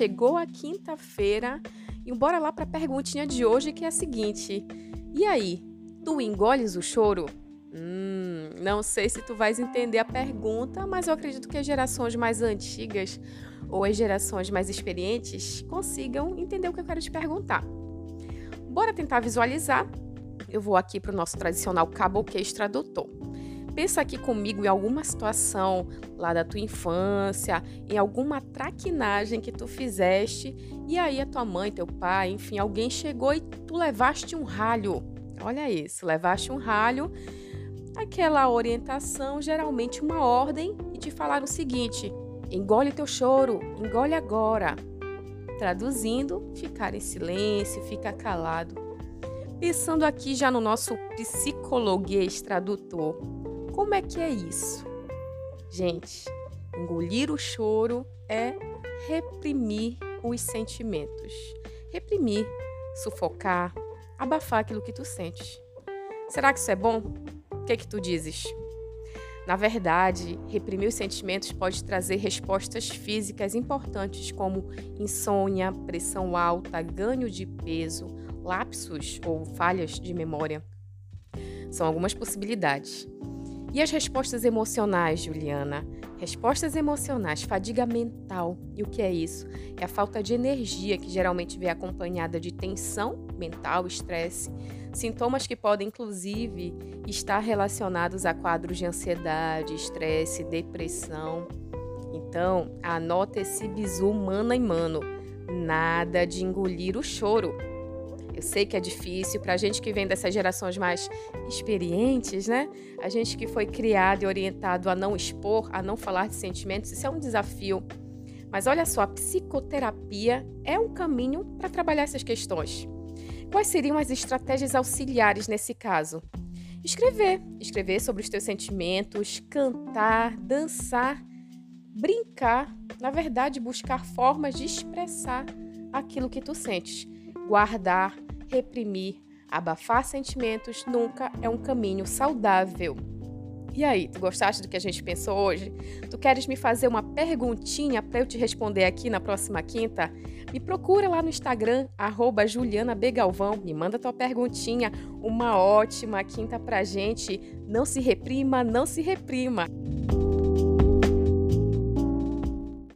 chegou a quinta-feira e bora lá para a perguntinha de hoje que é a seguinte: E aí, tu engoles o choro? Hum, não sei se tu vais entender a pergunta, mas eu acredito que as gerações mais antigas ou as gerações mais experientes consigam entender o que eu quero te perguntar. Bora tentar visualizar. Eu vou aqui para o nosso tradicional caboquês tradutor. Pensa aqui comigo em alguma situação lá da tua infância, em alguma traquinagem que tu fizeste, e aí a tua mãe, teu pai, enfim, alguém chegou e tu levaste um ralho. Olha isso, levaste um ralho, aquela orientação, geralmente uma ordem, e te falaram o seguinte: engole teu choro, engole agora. Traduzindo, ficar em silêncio, fica calado. Pensando aqui já no nosso psicologuês tradutor, como é que é isso? Gente, engolir o choro é reprimir os sentimentos. Reprimir, sufocar, abafar aquilo que tu sentes. Será que isso é bom? O que é que tu dizes? Na verdade, reprimir os sentimentos pode trazer respostas físicas importantes como insônia, pressão alta, ganho de peso, lapsos ou falhas de memória. São algumas possibilidades. E as respostas emocionais, Juliana? Respostas emocionais, fadiga mental. E o que é isso? É a falta de energia que geralmente vem acompanhada de tensão mental, estresse, sintomas que podem inclusive estar relacionados a quadros de ansiedade, estresse, depressão. Então, anota esse bizu mano e mano. Nada de engolir o choro. Eu sei que é difícil para a gente que vem dessas gerações mais experientes, né? A gente que foi criado e orientado a não expor, a não falar de sentimentos, isso é um desafio. Mas olha só, a psicoterapia é um caminho para trabalhar essas questões. Quais seriam as estratégias auxiliares nesse caso? Escrever, escrever sobre os teus sentimentos, cantar, dançar, brincar, na verdade, buscar formas de expressar aquilo que tu sentes, guardar, reprimir, abafar sentimentos nunca é um caminho saudável. E aí, tu gostaste do que a gente pensou hoje? Tu queres me fazer uma perguntinha para eu te responder aqui na próxima quinta? Me procura lá no Instagram, arroba me manda tua perguntinha. Uma ótima quinta pra gente. Não se reprima, não se reprima.